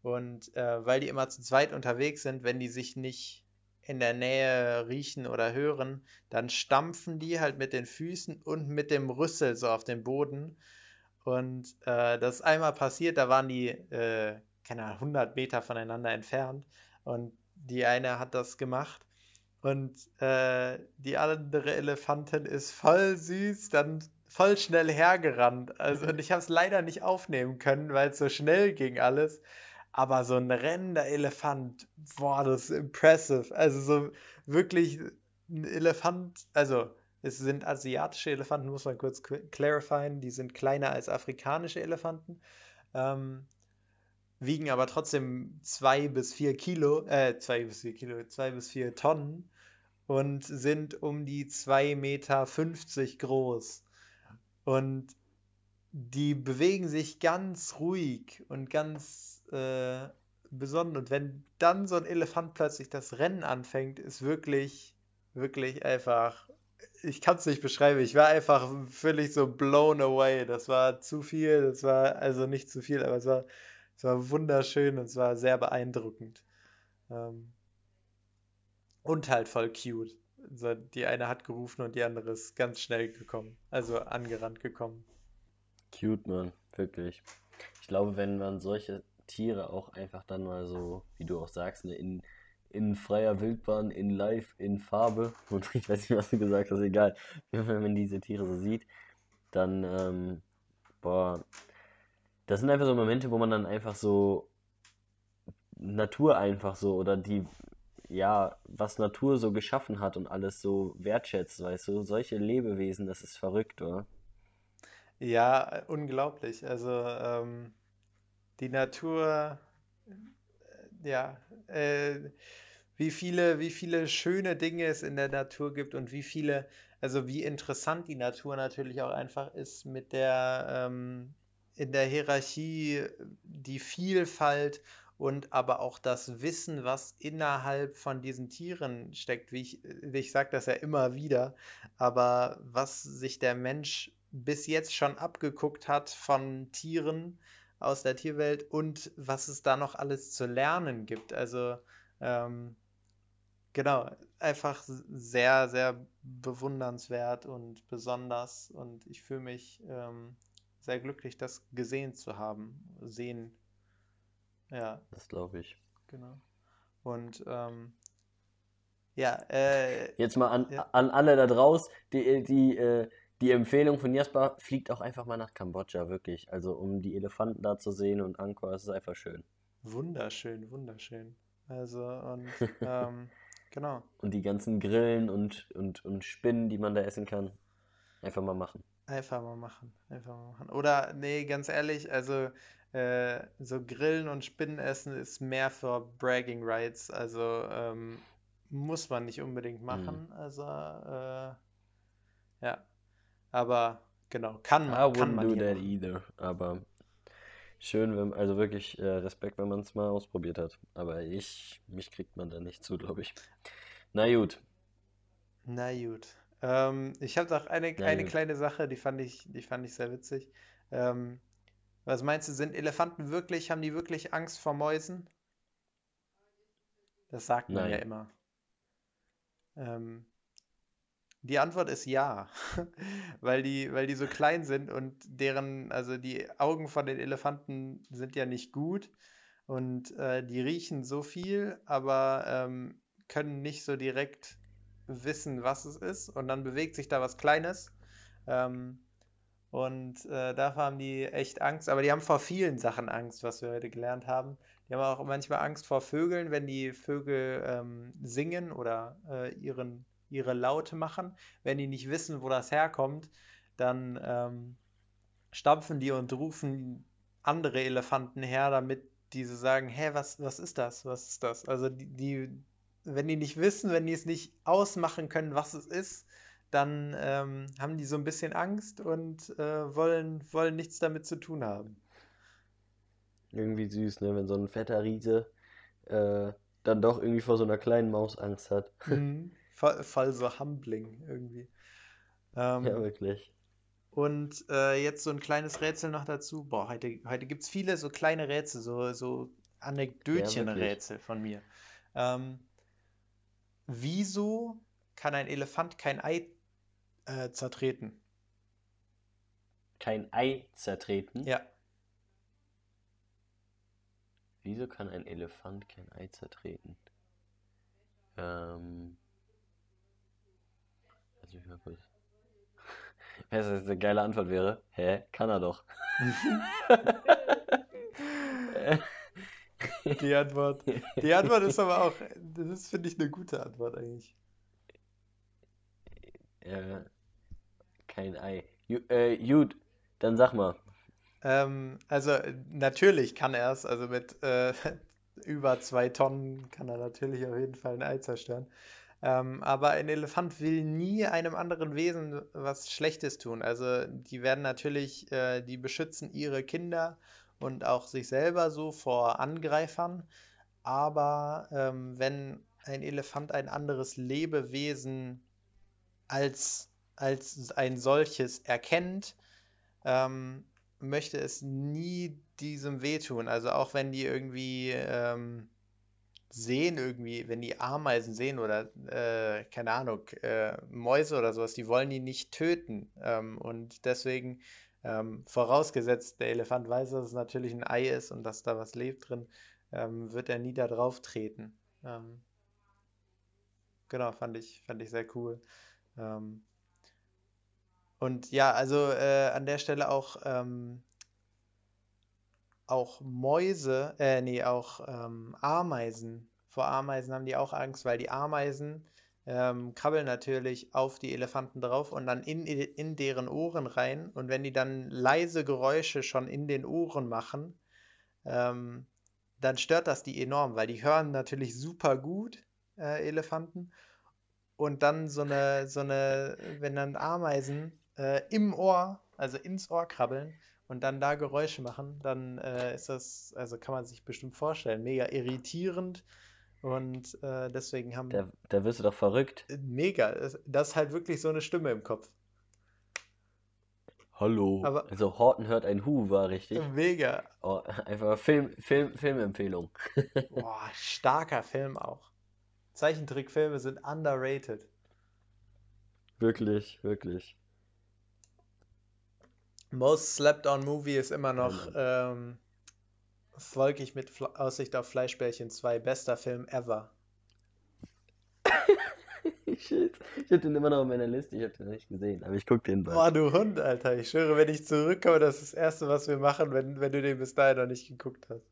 Und äh, weil die immer zu zweit unterwegs sind, wenn die sich nicht in der Nähe riechen oder hören, dann stampfen die halt mit den Füßen und mit dem Rüssel so auf den Boden. Und äh, das ist einmal passiert, da waren die, äh, keine Ahnung, 100 Meter voneinander entfernt. Und die eine hat das gemacht. Und äh, die andere Elefantin ist voll süß, dann voll schnell hergerannt. Also, und ich habe es leider nicht aufnehmen können, weil es so schnell ging alles. Aber so ein rennender Elefant, boah, das ist impressive. Also so wirklich ein Elefant, also es sind asiatische Elefanten, muss man kurz clarifieren, die sind kleiner als afrikanische Elefanten. Ähm, wiegen aber trotzdem zwei bis vier Kilo, äh, zwei bis vier Kilo, zwei bis vier Tonnen und sind um die 2,50 Meter groß. Und die bewegen sich ganz ruhig und ganz äh, besonnen. Und wenn dann so ein Elefant plötzlich das Rennen anfängt, ist wirklich, wirklich einfach. Ich kann es nicht beschreiben. Ich war einfach völlig so blown away. Das war zu viel. Das war also nicht zu viel, aber es war es war wunderschön und es war sehr beeindruckend. Ähm, und halt voll cute. Also die eine hat gerufen und die andere ist ganz schnell gekommen. Also angerannt gekommen. Cute, man. Wirklich. Ich glaube, wenn man solche Tiere auch einfach dann mal so, wie du auch sagst, ne, in, in freier Wildbahn, in live, in Farbe, und ich weiß nicht, was du gesagt hast, egal, wenn man diese Tiere so sieht, dann, ähm, boah, das sind einfach so Momente, wo man dann einfach so Natur einfach so oder die, ja, was Natur so geschaffen hat und alles so wertschätzt, weißt du, solche Lebewesen, das ist verrückt, oder? Ja, unglaublich. Also ähm, die Natur, äh, ja, äh, wie viele, wie viele schöne Dinge es in der Natur gibt und wie viele, also wie interessant die Natur natürlich auch einfach ist mit der ähm, in der Hierarchie die Vielfalt und aber auch das Wissen, was innerhalb von diesen Tieren steckt. Wie ich, ich sage das ja immer wieder, aber was sich der Mensch bis jetzt schon abgeguckt hat von Tieren aus der Tierwelt und was es da noch alles zu lernen gibt. Also ähm, genau, einfach sehr, sehr bewundernswert und besonders und ich fühle mich ähm, sehr glücklich, das gesehen zu haben. Sehen. Ja. Das glaube ich. Genau. Und ähm, ja, äh, Jetzt mal an, ja. an alle da draußen, die, die, äh, die Empfehlung von Jasper, fliegt auch einfach mal nach Kambodscha, wirklich. Also um die Elefanten da zu sehen und Angkor, es ist einfach schön. Wunderschön, wunderschön. Also und ähm, genau. Und die ganzen Grillen und, und, und Spinnen, die man da essen kann, einfach mal machen. Einfach mal machen. Einfach mal machen. Oder, nee, ganz ehrlich, also äh, so Grillen und Spinnen essen ist mehr für Bragging Rights. Also ähm, muss man nicht unbedingt machen. Mhm. Also, äh, ja. Aber genau, kann man. I kann man do that machen. either. Aber schön, wenn, also wirklich äh, Respekt, wenn man es mal ausprobiert hat. Aber ich, mich kriegt man da nicht zu, glaube ich. Na gut. Na gut. Ähm, ich habe noch eine, ja, eine kleine Sache, die fand ich, die fand ich sehr witzig. Ähm, was meinst du, sind Elefanten wirklich, haben die wirklich Angst vor Mäusen? Das sagt man Nein. ja immer. Ähm, die Antwort ist ja, weil die, weil die so klein sind und deren, also die Augen von den Elefanten sind ja nicht gut und äh, die riechen so viel, aber ähm, können nicht so direkt wissen, was es ist und dann bewegt sich da was Kleines. Ähm, und äh, davor haben die echt Angst, aber die haben vor vielen Sachen Angst, was wir heute gelernt haben. Die haben auch manchmal Angst vor Vögeln, wenn die Vögel ähm, singen oder äh, ihren, ihre Laute machen. Wenn die nicht wissen, wo das herkommt, dann ähm, stampfen die und rufen andere Elefanten her, damit diese sagen, hä, was, was ist das? Was ist das? Also die, die, wenn die nicht wissen, wenn die es nicht ausmachen können, was es ist, dann ähm, haben die so ein bisschen Angst und äh, wollen, wollen nichts damit zu tun haben. Irgendwie süß, ne? Wenn so ein fetter Riese äh, dann doch irgendwie vor so einer kleinen Maus Angst hat. Mhm. Voll, voll so humbling irgendwie. Ähm, Ja, wirklich. Und äh, jetzt so ein kleines Rätsel noch dazu. Boah, heute, heute gibt es viele so kleine Rätsel, so, so Ja, Anekdötchen-Rätsel von mir. Ähm, wieso kann ein Elefant kein Ei äh, zertreten? Kein Ei zertreten. Ja, Wieso kann ein Elefant kein Ei zertreten? Ähm. Also ich mal kurz. Du, was eine geile Antwort wäre? Hä? Kann er doch. die Antwort. Die Antwort ist aber auch, das ist, finde ich, eine gute Antwort eigentlich. Äh, kein Ei. Ju äh, gut, dann sag mal. Ähm, also natürlich kann er es, also mit äh, über zwei Tonnen kann er natürlich auf jeden Fall ein Ei zerstören. Ähm, aber ein Elefant will nie einem anderen Wesen was Schlechtes tun. Also die werden natürlich, äh, die beschützen ihre Kinder und auch sich selber so vor Angreifern. Aber ähm, wenn ein Elefant ein anderes Lebewesen als, als ein solches erkennt, ähm, möchte es nie diesem wehtun. Also auch wenn die irgendwie ähm, sehen, irgendwie, wenn die Ameisen sehen oder äh, keine Ahnung, äh, Mäuse oder sowas, die wollen die nicht töten. Ähm, und deswegen, ähm, vorausgesetzt, der Elefant weiß, dass es natürlich ein Ei ist und dass da was lebt drin, ähm, wird er nie da drauf treten. Ähm, genau, fand ich, fand ich sehr cool. Ähm, und ja, also äh, an der Stelle auch, ähm, auch Mäuse, äh, nee, auch ähm, Ameisen. Vor Ameisen haben die auch Angst, weil die Ameisen ähm, krabbeln natürlich auf die Elefanten drauf und dann in, in deren Ohren rein. Und wenn die dann leise Geräusche schon in den Ohren machen, ähm, dann stört das die enorm, weil die hören natürlich super gut, äh, Elefanten. Und dann so eine, so eine, wenn dann Ameisen äh, im Ohr, also ins Ohr krabbeln und dann da Geräusche machen, dann äh, ist das, also kann man sich bestimmt vorstellen, mega irritierend. Und äh, deswegen haben Da, da wirst du doch verrückt. mega, das, ist halt wirklich so eine Stimme im Kopf. Hallo. Aber- Also Horten hört ein Hu, war richtig. Mega. Oh, einfach Film, Film, Filmempfehlung. Boah, starker Film auch. Zeichentrickfilme sind underrated. Wirklich, wirklich. Most Slept On Movie ist immer noch ähm, Wolkig mit Fle Aussicht auf Fleischbällchen 2. Bester Film ever. Shit. Ich hab den immer noch auf meiner Liste, ich hab den noch nicht gesehen, aber ich guck den bald. Boah, du Hund, Alter. Ich schwöre, wenn ich zurückkomme, das ist das Erste, was wir machen, wenn, wenn du den bis dahin noch nicht geguckt hast.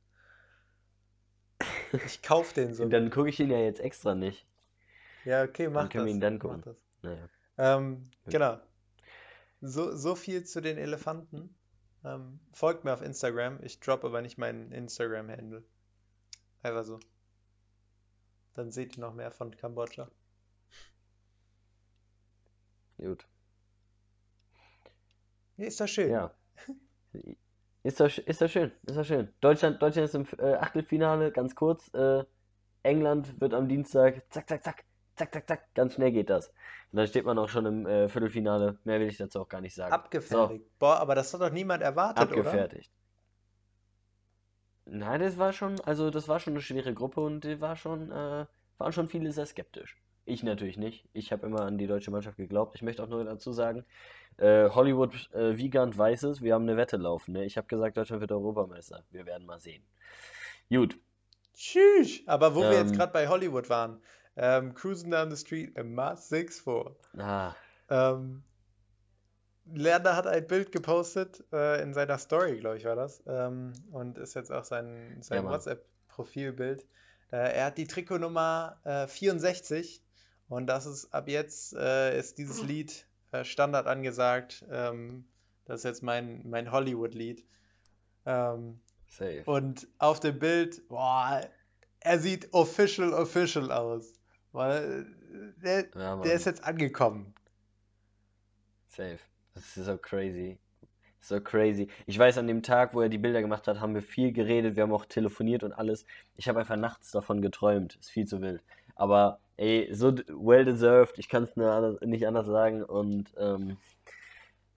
Ich kauf den so. Dann gucke ich ihn ja jetzt extra nicht. Ja, okay, mach können wir das. ihn dann gucken. das. Naja. Ähm, genau. So, so viel zu den Elefanten. Ähm, folgt mir auf Instagram. Ich drop aber nicht meinen Instagram-Handle. Einfach so. Dann seht ihr noch mehr von Kambodscha. Gut. Ist das schön. Ja. Ist das, ist das schön, ist das schön. Deutschland, Deutschland ist im äh, Achtelfinale, ganz kurz. Äh, England wird am Dienstag, zack, zack, zack, zack, zack, zack, ganz schnell geht das. Und dann steht man auch schon im äh, Viertelfinale. Mehr will ich dazu auch gar nicht sagen. Abgefertigt. Boah, aber das hat doch niemand erwartet, oder? Abgefertigt. Nein, das war schon, also das war schon eine schwere Gruppe und die war schon, äh, waren schon viele sehr skeptisch. Ich natürlich nicht. Ich habe immer an die deutsche Mannschaft geglaubt. Ich möchte auch nur dazu sagen, äh, Hollywood äh, Wiegand weiß es, wir haben eine Wette laufen. Ne? Ich habe gesagt, Deutschland wird Europameister. Wir werden mal sehen. Gut, Tschüss. Aber wo wir jetzt Ähm. gerade bei Hollywood waren. Ähm, cruising down the street, a Mars 6-4. ah, Ähm, Lerner hat ein Bild gepostet äh, in seiner Story, glaube ich, war das. Ähm, und ist jetzt auch sein, sein Ja, Mann. Profilbild. Äh, er hat die Trikotnummer äh, 64 und das ist ab jetzt äh, ist dieses Lied äh, Standard angesagt. Ähm, das ist jetzt mein, mein Hollywood-Lied. Ähm, Safe. und auf dem Bild, boah, er sieht official, official aus. Weil äh, der, Ja, der ist jetzt angekommen. Safe. Das ist so crazy. So crazy. Ich weiß, an dem Tag, wo er die Bilder gemacht hat, haben wir viel geredet, wir haben auch telefoniert und alles. Ich habe einfach nachts davon geträumt. Ist viel zu wild. Aber ey, so well deserved. Ich kann es nicht anders sagen. Und ähm,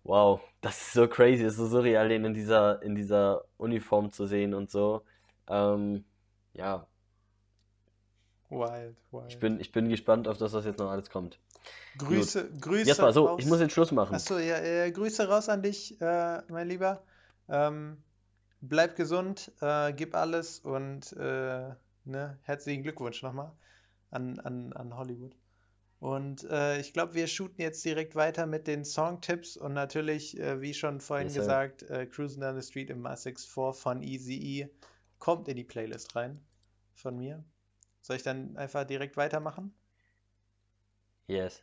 wow, das ist so crazy. Das ist so surreal, den in dieser, in dieser Uniform zu sehen und so. Ähm, ja, Wild, ich wild. bin, ich bin gespannt auf das, was jetzt noch alles kommt. Grüße, Grüße Jasper, so, ich raus. muss jetzt Schluss machen. Achso, ja, äh, Grüße raus an dich, äh, mein Lieber. Ähm, bleib gesund, äh, gib alles und äh, ne, herzlichen Glückwunsch nochmal an, an, an Hollywood. Und äh, ich glaube, wir shooten jetzt direkt weiter mit den Songtipps und natürlich, äh, wie schon vorhin Yes, gesagt, äh, Cruising Down the Street im Massix 4 von Eazy-E kommt in die Playlist rein von mir. Soll ich dann einfach direkt weitermachen? Yes.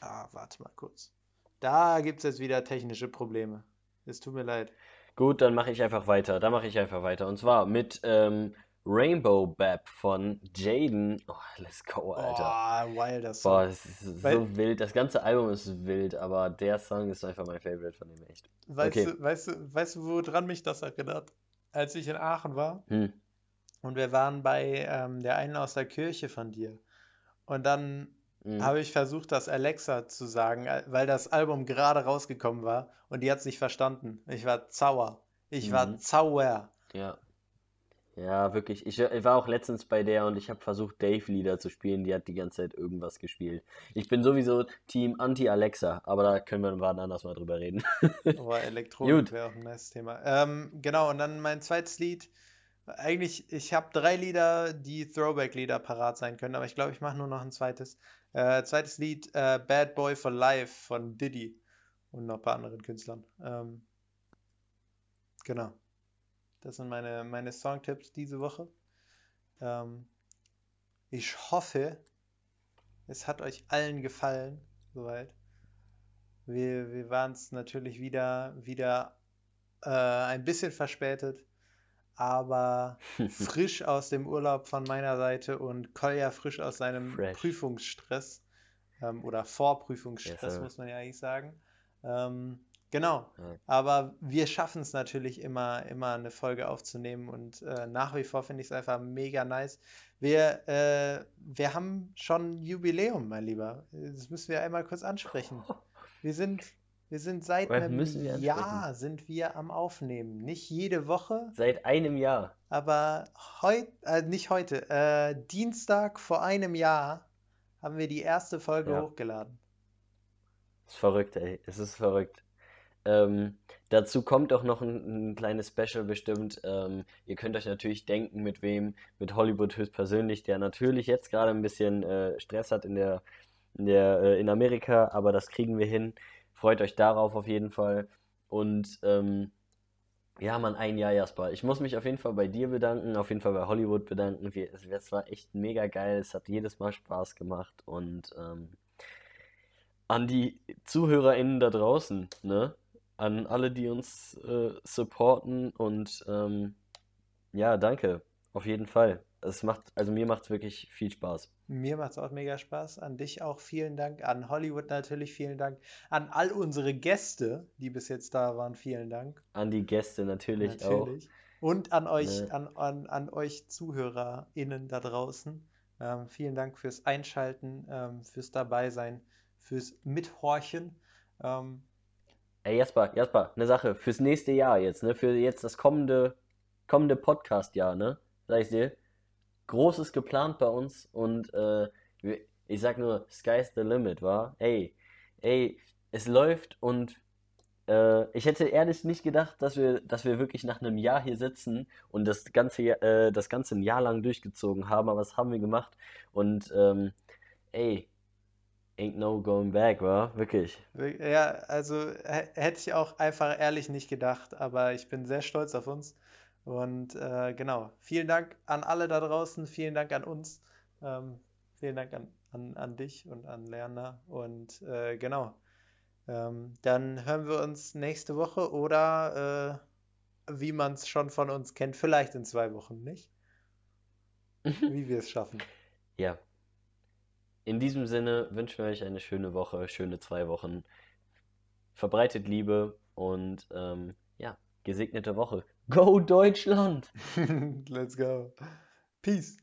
Ah, warte mal kurz. Da gibt es jetzt wieder technische Probleme. Es tut mir leid. Gut, dann mache ich einfach weiter. Da mache ich einfach weiter. Und zwar mit ähm, Rainbow Bap von Jaden. Oh, let's go, Alter. Oh, wilder Boah, Song. das ist Weil- so wild. Das ganze Album ist wild, aber der Song ist einfach mein Favorite von dem echt. Weißt okay. du, weißt du, weißt du, woran mich das erinnert? Als ich in Aachen war Hm. Und wir waren bei ähm, der einen aus der Kirche von dir. Und dann hm. habe ich versucht, das Alexa zu sagen, äh, weil das Album gerade rausgekommen war und die hat es nicht verstanden. Ich war sauer. Ich war Mhm. sauer. Ja. Ja, wirklich. Ich, ich war auch letztens bei der und ich habe versucht, Dave-Lieder zu spielen. Die hat die ganze Zeit irgendwas gespielt. Ich bin sowieso Team Anti-Alexa, aber da können wir wann anders mal drüber reden. Aber Elektronik wäre auch ein nice Thema. Ähm, genau, und dann mein zweites Lied. Eigentlich, ich habe drei Lieder, die Throwback-Lieder parat sein können, aber ich glaube, ich mache nur noch ein zweites. Äh, zweites Lied, äh, Bad Boy for Life von Diddy und noch ein paar anderen Künstlern. Ähm, genau. Das sind meine, meine Songtipps diese Woche. Ähm, ich hoffe, es hat euch allen gefallen, soweit. Wir, wir waren es natürlich wieder, wieder äh, ein bisschen verspätet, aber frisch aus dem Urlaub von meiner Seite und Kolja frisch aus seinem Fresh. Prüfungsstress ähm, oder Vorprüfungsstress, Yes, muss man ja eigentlich sagen. Ähm, genau, Ja. aber wir schaffen es natürlich immer, immer eine Folge aufzunehmen und äh, nach wie vor finde ich es einfach mega nice. Wir, äh, wir haben schon ein Jubiläum, mein Lieber. Das müssen wir einmal kurz ansprechen. Wir sind, wir sind seit Was einem Jahr sind wir am Aufnehmen. Nicht jede Woche, Seit einem Jahr. aber heute, äh, nicht heute, äh, Dienstag vor einem Jahr haben wir die erste Folge Ja. hochgeladen. Ist verrückt, ey. Es ist verrückt. Ähm, dazu kommt auch noch ein, ein kleines Special bestimmt. Ähm, ihr könnt euch natürlich denken, mit wem, mit Hollywood höchstpersönlich, der natürlich jetzt gerade ein bisschen äh, Stress hat in der, in der, äh, in Amerika, aber das kriegen wir hin. Freut euch darauf auf jeden Fall. Und ähm, ja, Mann, ein Jahr, Jasper. Ich muss mich auf jeden Fall bei dir bedanken, auf jeden Fall bei Hollywood bedanken. Wir, es, es war echt mega geil. Es hat jedes Mal Spaß gemacht und ähm, an die ZuhörerInnen da draußen, ne? An alle, die uns äh, supporten und ähm, ja, danke. Auf jeden Fall. Es macht, also mir macht es wirklich viel Spaß. Mir macht es auch mega Spaß. An dich auch vielen Dank. An Hollywood natürlich vielen Dank. An all unsere Gäste, die bis jetzt da waren, vielen Dank. An die Gäste natürlich auch. Natürlich. Und an euch, Ne. an, an, an euch ZuhörerInnen da draußen. Ähm, vielen Dank fürs Einschalten, ähm, fürs Dabeisein, fürs Mithorchen. Ähm, Ey, Jasper, Jasper, eine Sache fürs nächste Jahr jetzt, ne? Für jetzt das kommende, kommende Podcast-Jahr, ne? Sag ich dir. Großes geplant bei uns und äh, ich sag nur, sky's the limit, wa? Ey, ey, es läuft und äh, ich hätte ehrlich nicht gedacht, dass wir, dass wir wirklich nach einem Jahr hier sitzen und das ganze, äh, das ganze ein Jahr lang durchgezogen haben, aber das haben wir gemacht und ähm, ey, ain't no going back, wa? Wirklich. Ja, also hä- hätte ich auch einfach ehrlich nicht gedacht, aber ich bin sehr stolz auf uns. Und äh, genau, vielen Dank an alle da draußen, vielen Dank an uns, ähm, vielen Dank an, an, an dich und an Lerner. Und äh, genau, ähm, dann hören wir uns nächste Woche oder äh, wie man es schon von uns kennt, vielleicht in zwei Wochen, nicht? Wie wir es schaffen. Ja. In diesem Sinne wünschen wir euch eine schöne Woche, schöne zwei Wochen. Verbreitet Liebe und ähm, ja, gesegnete Woche. Go Deutschland! Let's go. Peace.